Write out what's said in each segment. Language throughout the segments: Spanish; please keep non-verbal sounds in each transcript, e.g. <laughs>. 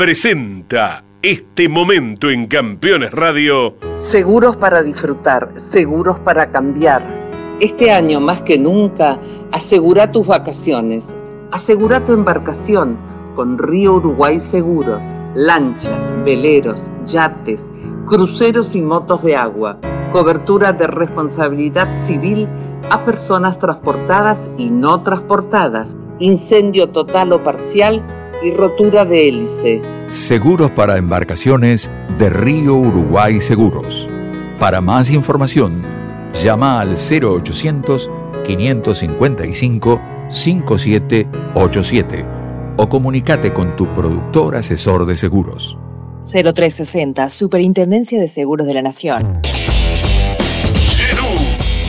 presenta este momento en Campeones Radio. Seguros para disfrutar, seguros para cambiar. Este año más que nunca, asegura tus vacaciones, asegura tu embarcación con Río Uruguay Seguros, lanchas, veleros, yates, cruceros y motos de agua, cobertura de responsabilidad civil a personas transportadas y no transportadas, incendio total o parcial y rotura de hélice. Seguros para embarcaciones de Río Uruguay Seguros. Para más información, llama al 0800 555 5787 o comunícate con tu productor asesor de seguros. 0360, Superintendencia de Seguros de la Nación.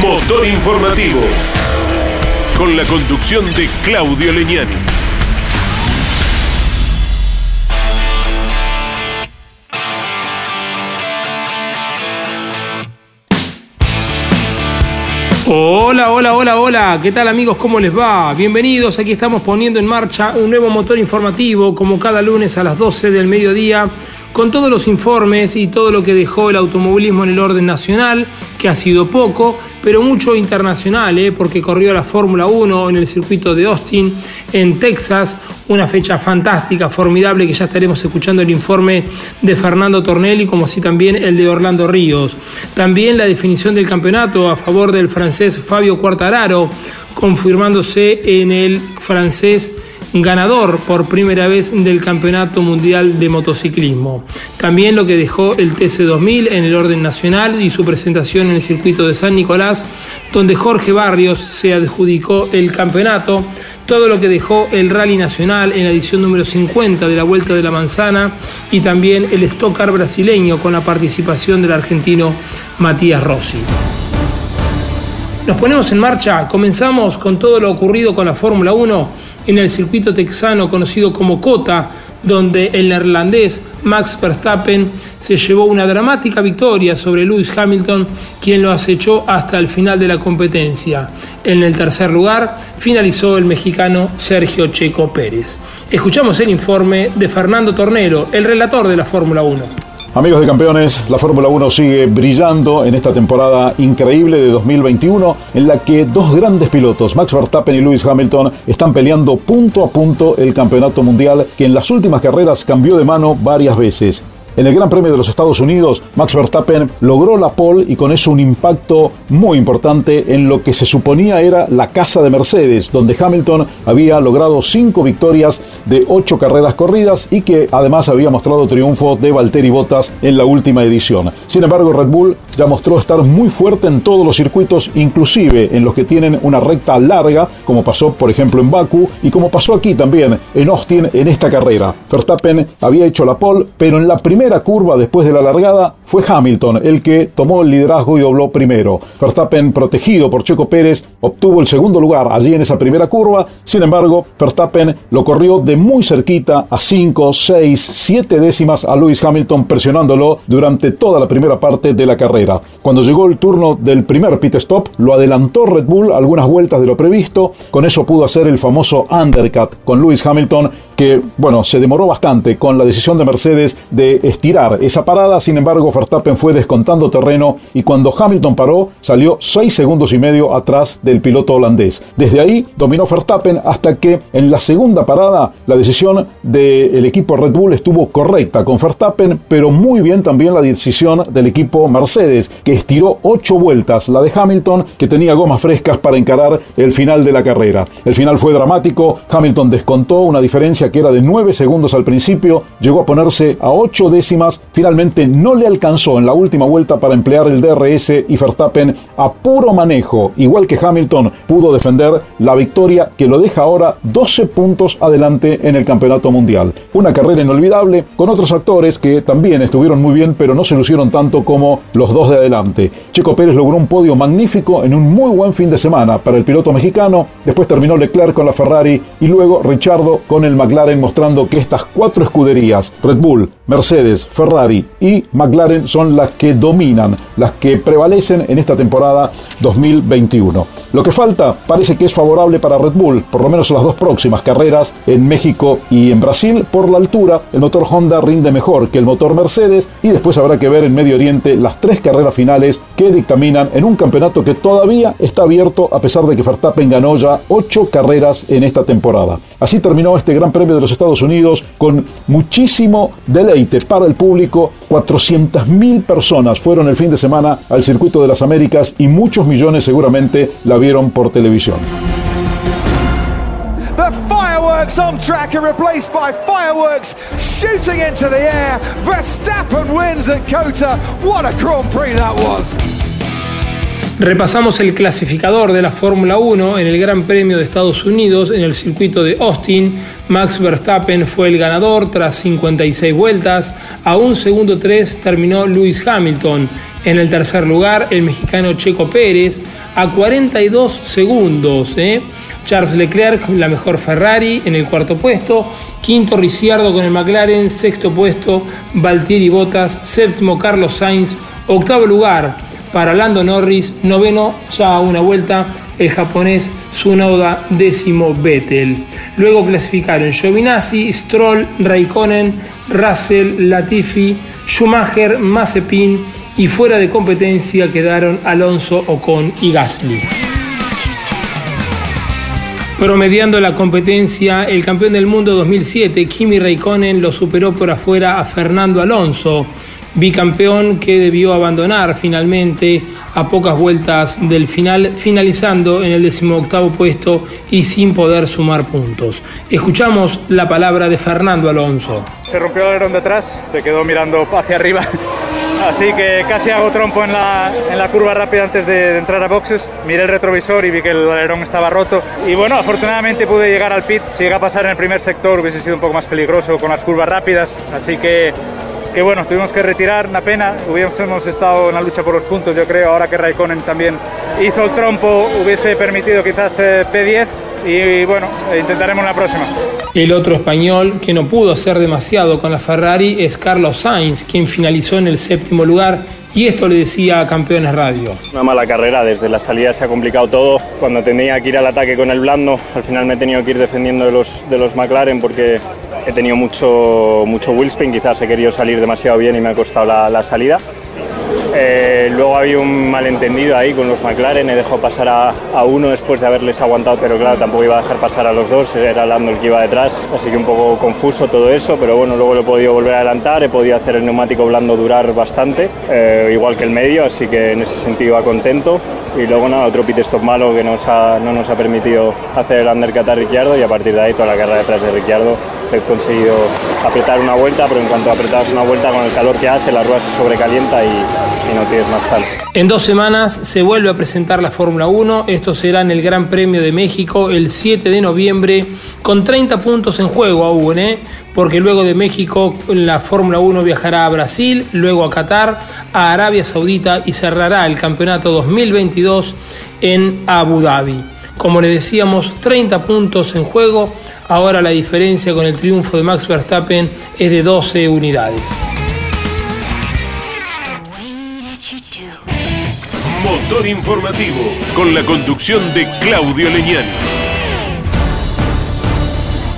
Motor informativo. Con la conducción de Claudio Leñani. Hola, hola, hola, hola, ¿qué tal amigos? ¿Cómo les va? Bienvenidos, aquí estamos poniendo en marcha un nuevo motor informativo como cada lunes a las 12 del mediodía con todos los informes y todo lo que dejó el automovilismo en el orden nacional, que ha sido poco, pero mucho internacional, ¿eh? porque corrió la Fórmula 1 en el circuito de Austin, en Texas, una fecha fantástica, formidable, que ya estaremos escuchando el informe de Fernando Tornelli, como así también el de Orlando Ríos. También la definición del campeonato a favor del francés Fabio Quartararo, confirmándose en el francés ganador por primera vez del Campeonato Mundial de Motociclismo. También lo que dejó el TC2000 en el orden nacional y su presentación en el circuito de San Nicolás, donde Jorge Barrios se adjudicó el campeonato. Todo lo que dejó el Rally Nacional en la edición número 50 de la Vuelta de la Manzana y también el Stock Car brasileño con la participación del argentino Matías Rossi. Nos ponemos en marcha, comenzamos con todo lo ocurrido con la Fórmula 1 en el circuito texano conocido como Cota, donde el neerlandés Max Verstappen se llevó una dramática victoria sobre Lewis Hamilton, quien lo acechó hasta el final de la competencia. En el tercer lugar finalizó el mexicano Sergio Checo Pérez. Escuchamos el informe de Fernando Tornero, el relator de la Fórmula 1. Amigos de campeones, la Fórmula 1 sigue brillando en esta temporada increíble de 2021 en la que dos grandes pilotos, Max Verstappen y Lewis Hamilton, están peleando punto a punto el campeonato mundial que en las últimas carreras cambió de mano varias veces. En el Gran Premio de los Estados Unidos, Max Verstappen logró la pole y con eso un impacto muy importante en lo que se suponía era la casa de Mercedes, donde Hamilton había logrado cinco victorias de ocho carreras corridas y que además había mostrado triunfo de Valtteri Bottas en la última edición. Sin embargo, Red Bull ya mostró estar muy fuerte en todos los circuitos, inclusive en los que tienen una recta larga, como pasó por ejemplo en Baku y como pasó aquí también en Austin en esta carrera. Verstappen había hecho la pole, pero en la primera primera curva después de la largada fue Hamilton el que tomó el liderazgo y dobló primero. Verstappen, protegido por Checo Pérez, obtuvo el segundo lugar allí en esa primera curva. Sin embargo, Verstappen lo corrió de muy cerquita a 5, 6, 7 décimas a Lewis Hamilton presionándolo durante toda la primera parte de la carrera. Cuando llegó el turno del primer pit stop, lo adelantó Red Bull algunas vueltas de lo previsto. Con eso pudo hacer el famoso undercut con Lewis Hamilton que, bueno, se demoró bastante con la decisión de Mercedes de estirar esa parada, sin embargo Verstappen fue descontando terreno y cuando Hamilton paró salió 6 segundos y medio atrás del piloto holandés. Desde ahí dominó Verstappen hasta que en la segunda parada la decisión del equipo Red Bull estuvo correcta con Verstappen, pero muy bien también la decisión del equipo Mercedes, que estiró 8 vueltas, la de Hamilton, que tenía gomas frescas para encarar el final de la carrera. El final fue dramático, Hamilton descontó una diferencia que era de 9 segundos al principio llegó a ponerse a 8 décimas. Finalmente no le alcanzó en la última vuelta para emplear el DRS y Verstappen a puro manejo, igual que Hamilton, pudo defender la victoria que lo deja ahora 12 puntos adelante en el campeonato mundial. Una carrera inolvidable con otros actores que también estuvieron muy bien, pero no se lucieron tanto como los dos de adelante. Checo Pérez logró un podio magnífico en un muy buen fin de semana para el piloto mexicano. Después terminó Leclerc con la Ferrari y luego Richardo con el McLaren, mostrando que estas cuatro escuderías, Red Bull, Mercedes, Ferrari y McLaren, son las que dominan, las que prevalecen en esta temporada 2021. Lo que falta parece que es favorable para Red Bull, por lo menos en las dos próximas carreras en México y en Brasil. Por la altura, el motor Honda rinde mejor que el motor Mercedes y después habrá que ver en Medio Oriente las tres carreras finales que dictaminan en un campeonato que todavía está abierto a pesar de que Verstappen ganó ya ocho carreras en esta temporada. Así terminó este Gran Premio de los Estados Unidos con muchísimo deleite para el público. 400.000 personas fueron el fin de semana al circuito de las Américas y muchos millones seguramente la vieron por televisión. Fireworks on track are replaced by fireworks shooting into the air. Verstappen wins at COTA. What a Grand Prix that was. Repasamos el clasificador de la Fórmula 1 en el Gran Premio de Estados Unidos en el circuito de Austin. Max Verstappen fue el ganador tras 56 vueltas. A un segundo 3 terminó Lewis Hamilton. En el tercer lugar, el mexicano Checo Pérez a 42 segundos. ¿eh? Charles Leclerc, la mejor Ferrari, en el cuarto puesto. Quinto Ricciardo con el McLaren. Sexto puesto Valtieri Bottas. Séptimo Carlos Sainz. Octavo lugar para Lando Norris, noveno ya a una vuelta el japonés Tsunoda, décimo Vettel. Luego clasificaron Giovinazzi, Stroll, Raikkonen, Russell, Latifi, Schumacher, Mazepin y fuera de competencia quedaron Alonso, Ocon y Gasly. Promediando la competencia, el campeón del mundo 2007, Kimi Raikkonen, lo superó por afuera a Fernando Alonso bicampeón que debió abandonar finalmente a pocas vueltas del final, finalizando en el decimoctavo puesto y sin poder sumar puntos. Escuchamos la palabra de Fernando Alonso. Se rompió el alerón de atrás, se quedó mirando hacia arriba, así que casi hago trompo en la, en la curva rápida antes de, de, entrar a boxes. Miré el retrovisor y vi que el alerón estaba roto. Y bueno, afortunadamente pude llegar al pit. Si llega a pasar en el primer sector hubiese sido un poco más peligroso con las curvas rápidas, así que que bueno, tuvimos que retirar, una pena, hubiésemos estado en la lucha por los puntos, yo creo, ahora que Raikkonen también hizo el trompo, hubiese permitido quizás eh, P10 y bueno, intentaremos la próxima. El otro español que no pudo hacer demasiado con la Ferrari es Carlos Sainz, quien finalizó en el séptimo lugar y esto le decía a Campeones Radio. Una mala carrera, desde la salida se ha complicado todo. Cuando tenía que ir al ataque con el blando, al final me he tenido que ir defendiendo de los, de los McLaren porque he tenido mucho, mucho wheelspin, quizás he querido salir demasiado bien y me ha costado la, la salida. Eh, luego había un malentendido ahí con los McLaren, he dejado pasar a, a, uno después de haberles aguantado, pero claro, tampoco iba a dejar pasar a los dos, era Lando el que iba detrás, así que un poco confuso todo eso, pero bueno, luego lo he podido volver a adelantar, he podido hacer el neumático blando durar bastante, eh, igual que el medio, así que en ese sentido iba contento. Y luego nada, otro pit stop malo que nos ha, no nos ha permitido hacer el undercut a Ricciardo y a partir de ahí toda la carrera detrás de Ricciardo he conseguido apretar una vuelta, pero en cuanto apretas una vuelta con el calor que hace, la rueda se sobrecalienta y, y no tienes más sal. En dos semanas se vuelve a presentar la Fórmula 1. Esto será en el Gran Premio de México el 7 de noviembre, con 30 puntos en juego aún, ¿eh? porque luego de México la Fórmula 1 viajará a Brasil, luego a Qatar, a Arabia Saudita y cerrará el campeonato 2022 en Abu Dhabi. Como le decíamos, 30 puntos en juego. Ahora la diferencia con el triunfo de Max Verstappen es de 12 unidades. Motor informativo con la conducción de Claudio Leñani.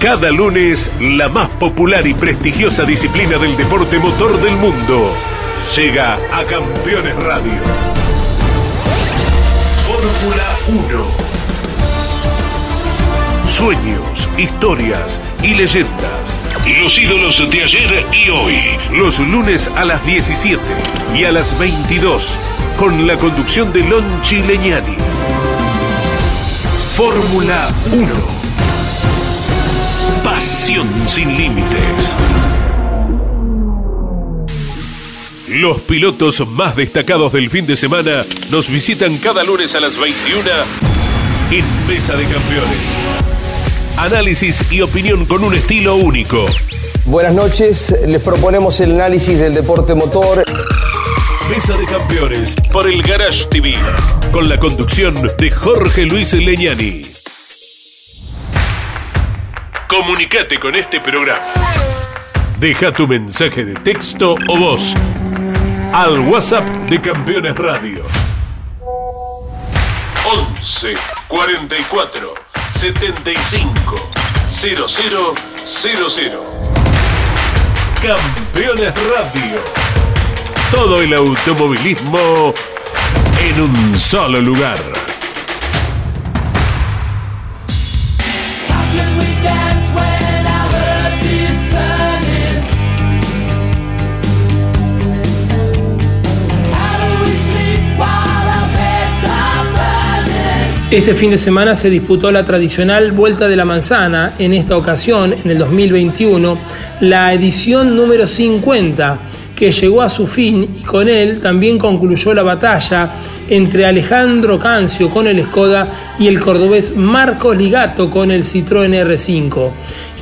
Cada lunes, la más popular y prestigiosa disciplina del deporte motor del mundo llega a Campeones Radio. Fórmula 1. Sueños, historias y leyendas. Los ídolos de ayer y hoy. Los lunes a las 17 y a las 22 con la conducción de Lonchi Leñani. Fórmula 1. Pasión sin límites. Los pilotos más destacados del fin de semana nos visitan cada lunes a las 21 en Mesa de Campeones. Análisis y opinión con un estilo único. Buenas noches, les proponemos el análisis del deporte motor. Mesa de Campeones por el Garage TV, con la conducción de Jorge Luis Leñani. Comunicate con este programa. Deja tu mensaje de texto o voz al WhatsApp de Campeones Radio. 11 44 75 0000. Campeones Radio. Todo el automovilismo en un solo lugar. Este fin de semana se disputó la tradicional Vuelta de la Manzana, en esta ocasión, en el 2021, la edición número 50, que llegó a su fin y con él también concluyó la batalla entre Alejandro Cancio con el Skoda y el cordobés Marcos Ligato con el Citroën R5.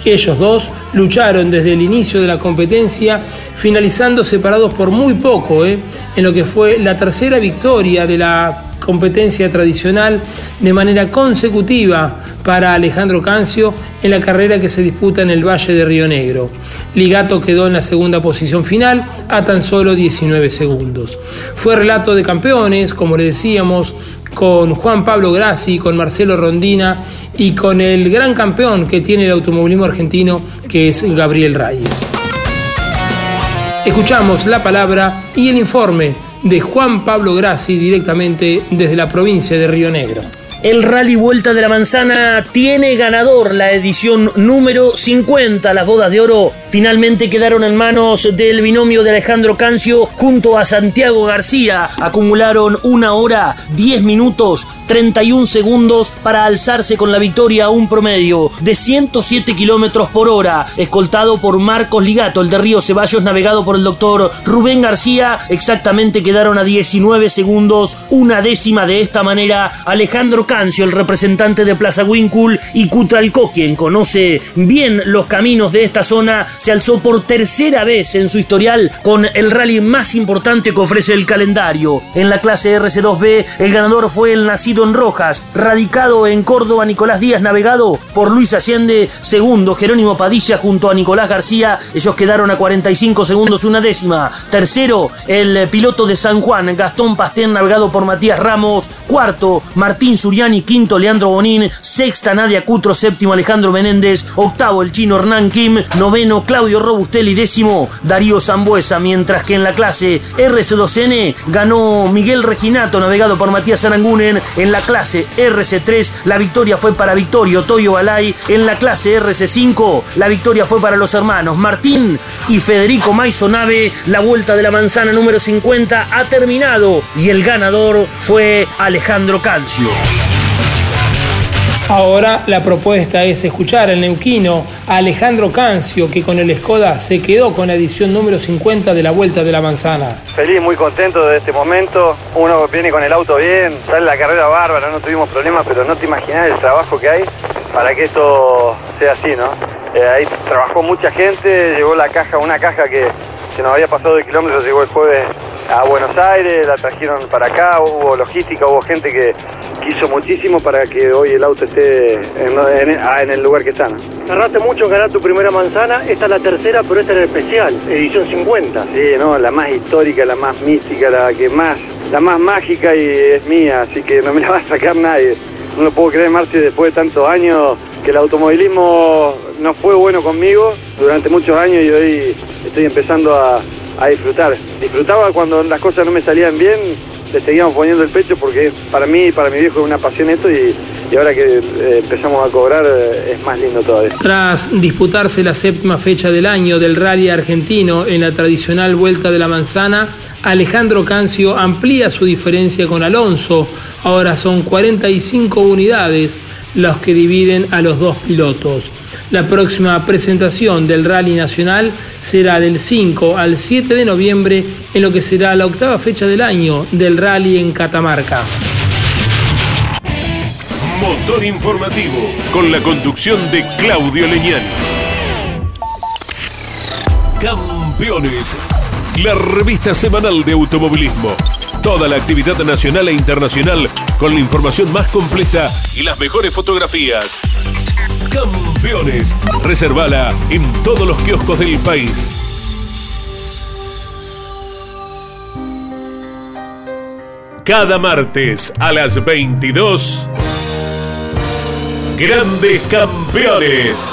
Ellos dos lucharon desde el inicio de la competencia, finalizando separados por muy poco, ¿eh? en lo que fue la tercera victoria de la competencia tradicional de manera consecutiva para Alejandro Cancio en la carrera que se disputa en el Valle de Río Negro. Ligato quedó en la segunda posición final a tan solo 19 segundos. Fue relato de campeones, como le decíamos, con Juan Pablo Grassi, con Marcelo Rondina y con el gran campeón que tiene el automovilismo argentino, que es Gabriel Reyes. Escuchamos la palabra y el informe de Juan Pablo Grassi directamente desde la provincia de Río Negro. El Rally Vuelta de la Manzana tiene ganador la edición número 50. Las bodas de oro finalmente quedaron en manos del binomio de Alejandro Cancio junto a Santiago García. Acumularon una hora, 10 minutos, 31 segundos para alzarse con la victoria a un promedio de 107 kilómetros por hora, escoltado por Marcos Ligato, el de Río Ceballos, navegado por el doctor Rubén García. Exactamente quedaron a 19 segundos, una décima de esta manera. Alejandro Cancio, el representante de Plaza Winkul, y Cutralco, quien conoce bien los caminos de esta zona, se alzó por tercera vez en su historial con el rally más importante que ofrece el calendario. En la clase RC2B, el ganador fue el nacido en Rojas, radicado en Córdoba Nicolás Díaz, navegado por Luis Allende, segundo Jerónimo Padilla junto a Nicolás García, ellos quedaron a 45 segundos una décima. Tercero, el piloto de San Juan, Gastón Pastén, navegado por Matías Ramos, cuarto, Martín Sur quinto Leandro Bonín, sexta Nadia Cutro, séptimo Alejandro Menéndez, octavo el chino Hernán Kim, noveno Claudio Robustelli, décimo Darío Zambuesa, mientras que en la clase RC2N ganó Miguel Reginato, navegado por Matías Arangunen, en la clase RC3 la victoria fue para Victorio Toyo Balay, en la clase RC5 la victoria fue para los hermanos Martín y Federico Maisonave, la vuelta de la manzana número 50 ha terminado y el ganador fue Alejandro Cancio. Ahora la propuesta es escuchar al neuquino a Alejandro Cancio, que con el Skoda se quedó con la edición número 50 de la Vuelta de la Manzana. Feliz, muy contento de este momento. Uno viene con el auto bien, sale la carrera bárbara, no tuvimos problemas, pero no te imaginas el trabajo que hay para que esto sea así, ¿no? Eh, ahí trabajó mucha gente, llegó la caja, una caja que, que nos había pasado de kilómetros, llegó el jueves a Buenos Aires, la trajeron para acá, hubo logística, hubo gente que quiso muchísimo para que hoy el auto esté en, ah, el lugar que está. Cerraste mucho ganar tu primera manzana, esta es la tercera, pero esta es especial, edición 50. Sí, no, la más histórica, la más mística, la que más, la más mágica y es mía, así que no me la va a sacar nadie. No lo puedo creer, Marci, después de tantos años que el automovilismo no fue bueno conmigo durante muchos años y hoy estoy empezando a, a disfrutar. Disfrutaba cuando las cosas no me salían bien, le seguíamos poniendo el pecho porque para mí y para mi viejo es una pasión esto y, ahora que eh, empezamos a cobrar eh, es más lindo todavía. Tras disputarse la séptima fecha del año del rally argentino en la tradicional Vuelta de la Manzana, Alejandro Cancio amplía su diferencia con Alonso. Ahora son 45 unidades los que dividen a los dos pilotos. La próxima presentación del Rally Nacional será del 5 al 7 de noviembre en lo que será la octava fecha del año del Rally en Catamarca. Motor informativo con la conducción de Claudio Leñani. Campeones, la revista semanal de automovilismo. Toda la actividad nacional e internacional con la información más completa y las mejores fotografías. Campeones, reservala en todos los kioscos del país. Cada martes a las 22 Grandes Campeones.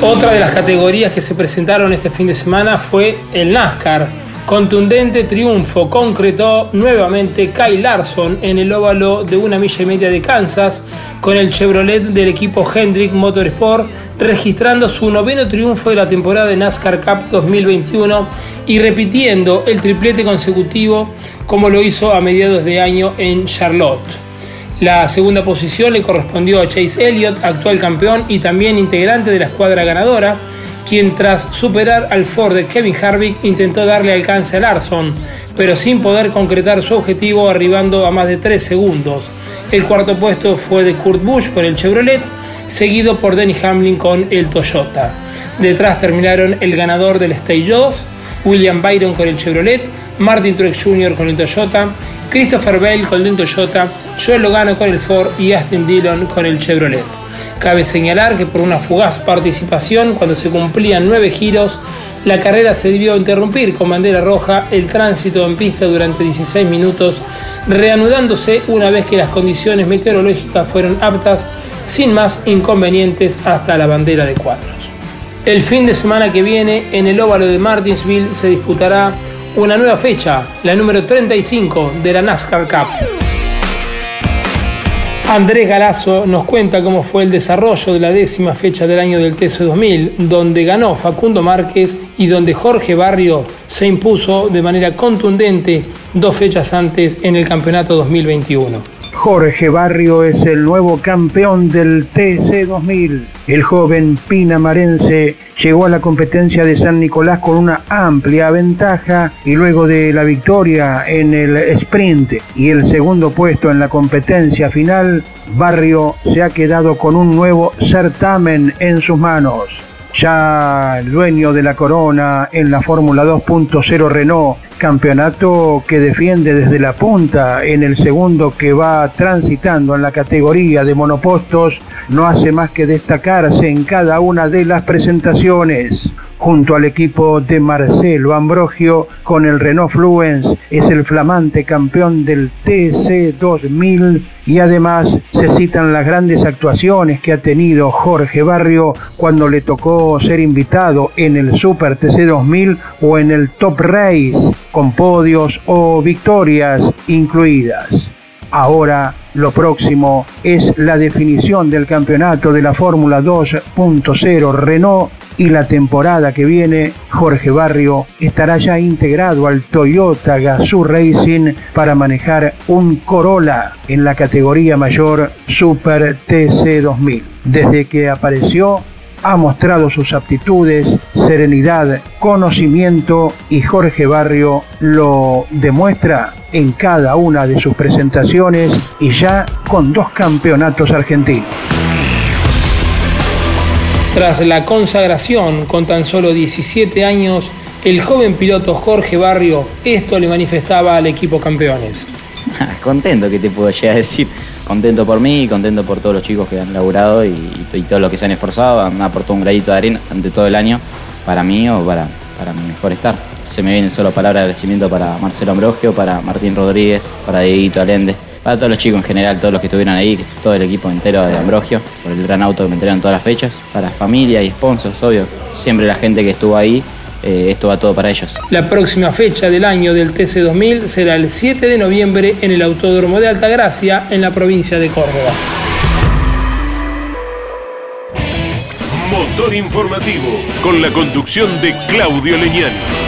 Otra de las categorías que se presentaron este fin de semana fue el NASCAR. Contundente triunfo concretó nuevamente Kyle Larson en el óvalo de una milla y media de Kansas con el Chevrolet del equipo Hendrick Motorsport, registrando su noveno triunfo de la temporada de NASCAR Cup 2021 y repitiendo el triplete consecutivo como lo hizo a mediados de año en Charlotte. La segunda posición le correspondió a Chase Elliott, actual campeón y también integrante de la escuadra ganadora, quien tras superar al Ford de Kevin Harvick intentó darle alcance a Larson, pero sin poder concretar su objetivo arribando a más de 3 segundos. El cuarto puesto fue de Kurt Busch con el Chevrolet, seguido por Denny Hamlin con el Toyota. Detrás terminaron el ganador del Stage 2, William Byron con el Chevrolet, Martin Truex Jr. con el Toyota, Christopher Bale con el Toyota, Joel Logano con el Ford y Austin Dillon con el Chevrolet. Cabe señalar que por una fugaz participación, cuando se cumplían nueve giros, la carrera se debió interrumpir con bandera roja el tránsito en pista durante 16 minutos, reanudándose una vez que las condiciones meteorológicas fueron aptas, sin más inconvenientes hasta la bandera de cuadros. El fin de semana que viene, en el óvalo de Martinsville, se disputará una nueva fecha, la número 35 de la NASCAR Cup. Andrés Galazo nos cuenta cómo fue el desarrollo de la décima fecha del año del TC 2000, donde ganó Facundo Márquez y donde Jorge Barrio se impuso de manera contundente dos fechas antes en el campeonato 2021. Jorge Barrio es el nuevo campeón del TC 2000. El joven pinamarense llegó a la competencia de San Nicolás con una amplia ventaja y luego de la victoria en el sprint y el segundo puesto en la competencia final, Barrio se ha quedado con un nuevo certamen en sus manos ya dueño de la corona en la Fórmula 2.0 Renault, campeonato que defiende desde la punta en el segundo que va transitando en la categoría de monopostos, no hace más que destacarse en cada una de las presentaciones. Junto al equipo de Marcelo Ambrogio con el Renault Fluence, es el flamante campeón del TC 2000 y además se citan las grandes actuaciones que ha tenido Jorge Barrio cuando le tocó ser invitado en el Super TC 2000 o en el Top Race con podios o victorias incluidas. Ahora lo próximo es la definición del campeonato de la Fórmula 2.0 Renault y la temporada que viene Jorge Barrio estará ya integrado al Toyota Gazoo Racing para manejar un Corolla en la categoría mayor Super TC 2000. Desde que apareció ha mostrado sus aptitudes, serenidad, conocimiento y Jorge Barrio lo demuestra en cada una de sus presentaciones y ya con dos campeonatos argentinos. Tras la consagración con tan solo 17 años, el joven piloto Jorge Barrio esto le manifestaba al equipo campeones. <laughs> contento, que te puedo llegar a decir? Contento por mí y contento por todos los chicos que han laburado y, y todos los que se han esforzado, me aportado un gradito de arena ante todo el año para mí o para, para mi mejor estar. Se me vienen solo palabras de agradecimiento para Marcelo Ambrogio, para Martín Rodríguez, para Dieguito Alende, para todos los chicos en general, todos los que estuvieron ahí, todo el equipo entero de Ambrogio, por el gran auto que me entregaron todas las fechas, para familia y sponsors, obvio, siempre la gente que estuvo ahí, eh, esto va todo para ellos. La próxima fecha del año del TC2000 será el 7 de noviembre en el Autódromo de Altagracia, en la provincia de Córdoba. Motor informativo con la conducción de Claudio Leñani.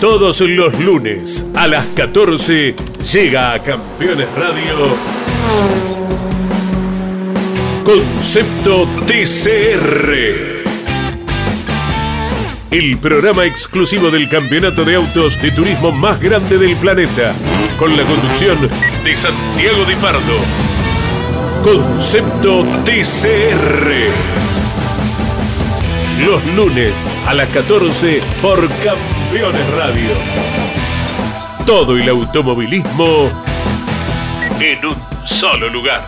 Todos los lunes a las 14 llega a Campeones Radio Concepto TCR. El programa exclusivo del campeonato de autos de turismo más grande del planeta, con la conducción de Santiago Di Pardo. Concepto TCR. Los lunes a las 14 por Campeones Radio. Todo el automovilismo en un solo lugar.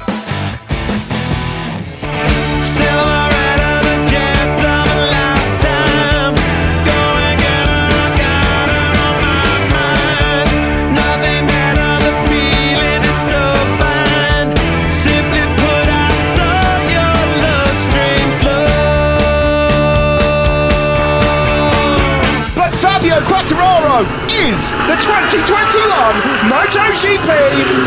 Fabio Quattararo is the 2021 MotoGP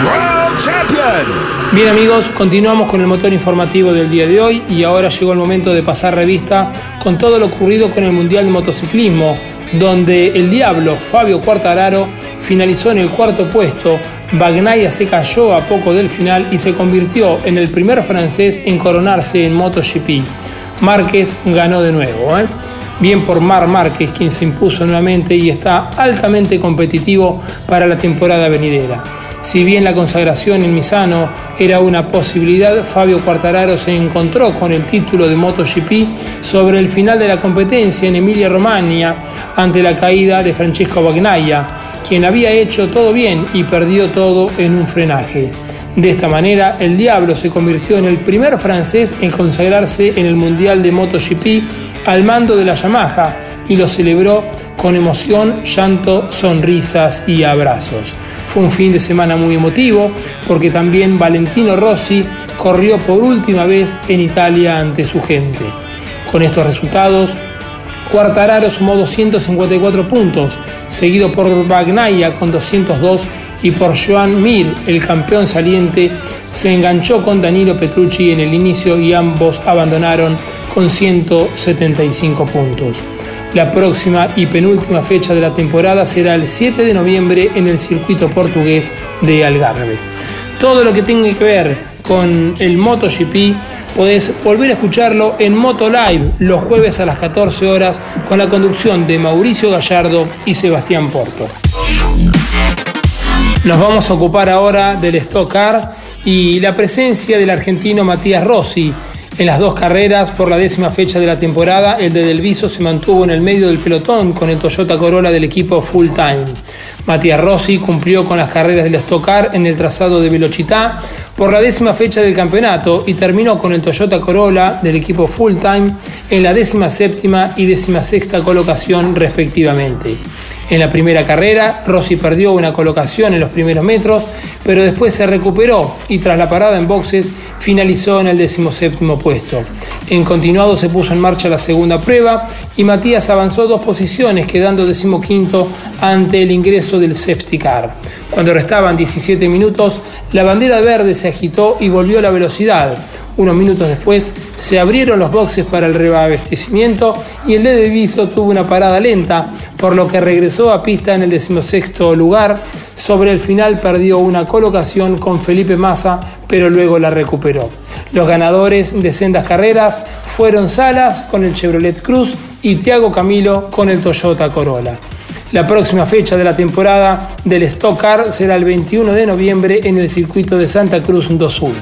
World Champion. Bien amigos, continuamos con el motor informativo del día de hoy y ahora llegó el momento de pasar revista con todo lo ocurrido con el Mundial de Motociclismo, donde el Diablo Fabio Quartararo finalizó en el cuarto puesto, Bagnaia se cayó a poco del final y se convirtió en el primer francés en coronarse en MotoGP. Márquez ganó de nuevo. ¿eh? Bien por Mar Márquez, quien se impuso nuevamente y está altamente competitivo para la temporada venidera. Si bien la consagración en Misano era una posibilidad, Fabio Quartararo se encontró con el título de MotoGP sobre el final de la competencia en Emilia Romagna ante la caída de Francesco Bagnaia, quien había hecho todo bien y perdió todo en un frenaje. De esta manera, el Diablo se convirtió en el primer francés en consagrarse en el Mundial de MotoGP al mando de la Yamaha y lo celebró con emoción, llanto, sonrisas y abrazos. Fue un fin de semana muy emotivo porque también Valentino Rossi corrió por última vez en Italia ante su gente. Con estos resultados, Quartararo sumó 254 puntos, seguido por Bagnaia con 202 y por Joan Mir, el campeón saliente, se enganchó con Danilo Petrucci en el inicio y ambos abandonaron con 175 puntos. La próxima y penúltima fecha de la temporada será el 7 de noviembre en el circuito portugués de Algarve. Todo lo que tenga que ver con el MotoGP podés volver a escucharlo en Moto Live los jueves a las 14 horas con la conducción de Mauricio Gallardo y Sebastián Porto. Nos vamos a ocupar ahora del Stock Car y la presencia del argentino Matías Rossi. En las dos carreras por la décima fecha de la temporada, el de Delviso se mantuvo en el medio del pelotón con el Toyota Corolla del equipo Full Time. Matías Rossi cumplió con las carreras del Stock Car en el trazado de Velocità por la décima fecha del campeonato y terminó con el Toyota Corolla del equipo Full Time en la décima séptima y décima sexta colocación respectivamente. En la primera carrera, Rossi perdió una colocación en los primeros metros, pero después se recuperó y tras la parada en boxes finalizó en el decimoséptimo puesto. En continuado se puso en marcha la segunda prueba y Matías avanzó dos posiciones, quedando decimoquinto ante el ingreso del safety car. Cuando restaban 17 minutos, la bandera verde se agitó y volvió a la velocidad. Unos minutos después se abrieron los boxes para el reabastecimiento y el de Viso tuvo una parada lenta, por lo que regresó a pista en el decimosexto lugar. Sobre el final perdió una colocación con Felipe Massa, pero luego la recuperó. Los ganadores de sendas carreras fueron Salas con el Chevrolet Cruz y Thiago Camilo con el Toyota Corolla. La próxima fecha de la temporada del Stock Car será el 21 de noviembre en el circuito de Santa Cruz do Sul.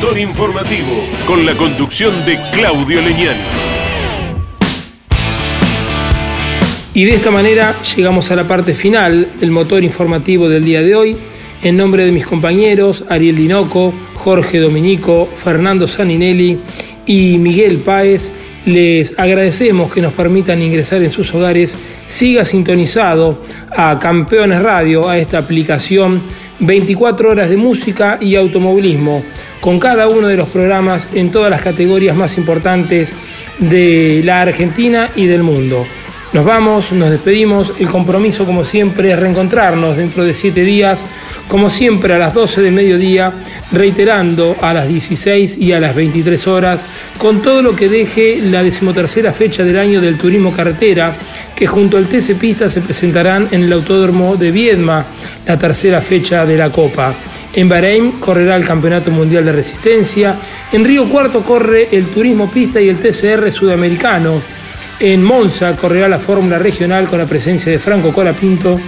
Motor informativo con la conducción de Claudio Leñán. Y de esta manera llegamos a la parte final del motor informativo del día de hoy. En nombre de mis compañeros Ariel Dinoco, Jorge Dominico, Fernando Saninelli y Miguel Páez, les agradecemos que nos permitan ingresar en sus hogares. Siga sintonizado a Campeones Radio, a esta aplicación 24 horas de música y automovilismo, con cada uno de los programas en todas las categorías más importantes de la Argentina y del mundo. Nos vamos, nos despedimos. El compromiso, como siempre, es reencontrarnos dentro de siete días, como siempre, a las 12 del mediodía, reiterando a las 16 y a las 23 horas, con todo lo que deje la decimotercera fecha del año del turismo carretera, que junto al TC Pista se presentarán en el Autódromo de Viedma, la tercera fecha de la Copa. En Bahrein correrá el Campeonato Mundial de Resistencia. En Río Cuarto corre el Turismo Pista y el TCR Sudamericano. En Monza correrá la Fórmula Regional con la presencia de Franco Colapinto.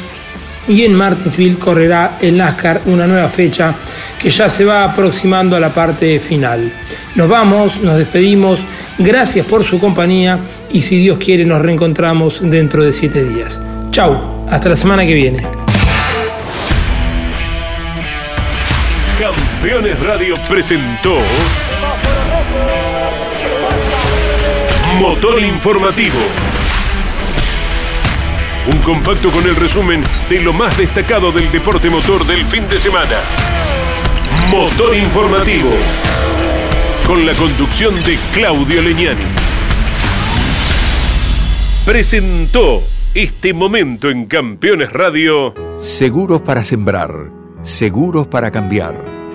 Y en Martinsville correrá el NASCAR, una nueva fecha que ya se va aproximando a la parte final. Nos vamos, nos despedimos. Gracias por su compañía y si Dios quiere nos reencontramos dentro de siete días. Chau, hasta la semana que viene. Campeones Radio presentó Motor Informativo. Un compacto con el resumen de lo más destacado del deporte motor del fin de semana. Motor Informativo. Con la conducción de Claudio Leñani. Presentó este momento en Campeones Radio. Seguros para sembrar, seguros para cambiar.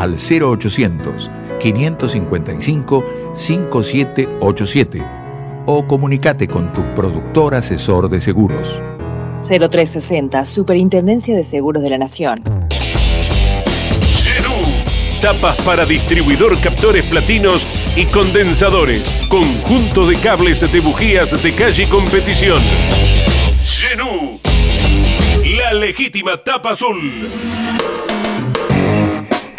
al 0800 555 5787 o comunícate con tu productor asesor de seguros. 0360, Superintendencia de Seguros de la Nación. Tapas para distribuidor captores platinos y condensadores. Conjunto de cables de bujías de calle y competición. Genú. La legítima tapa azul.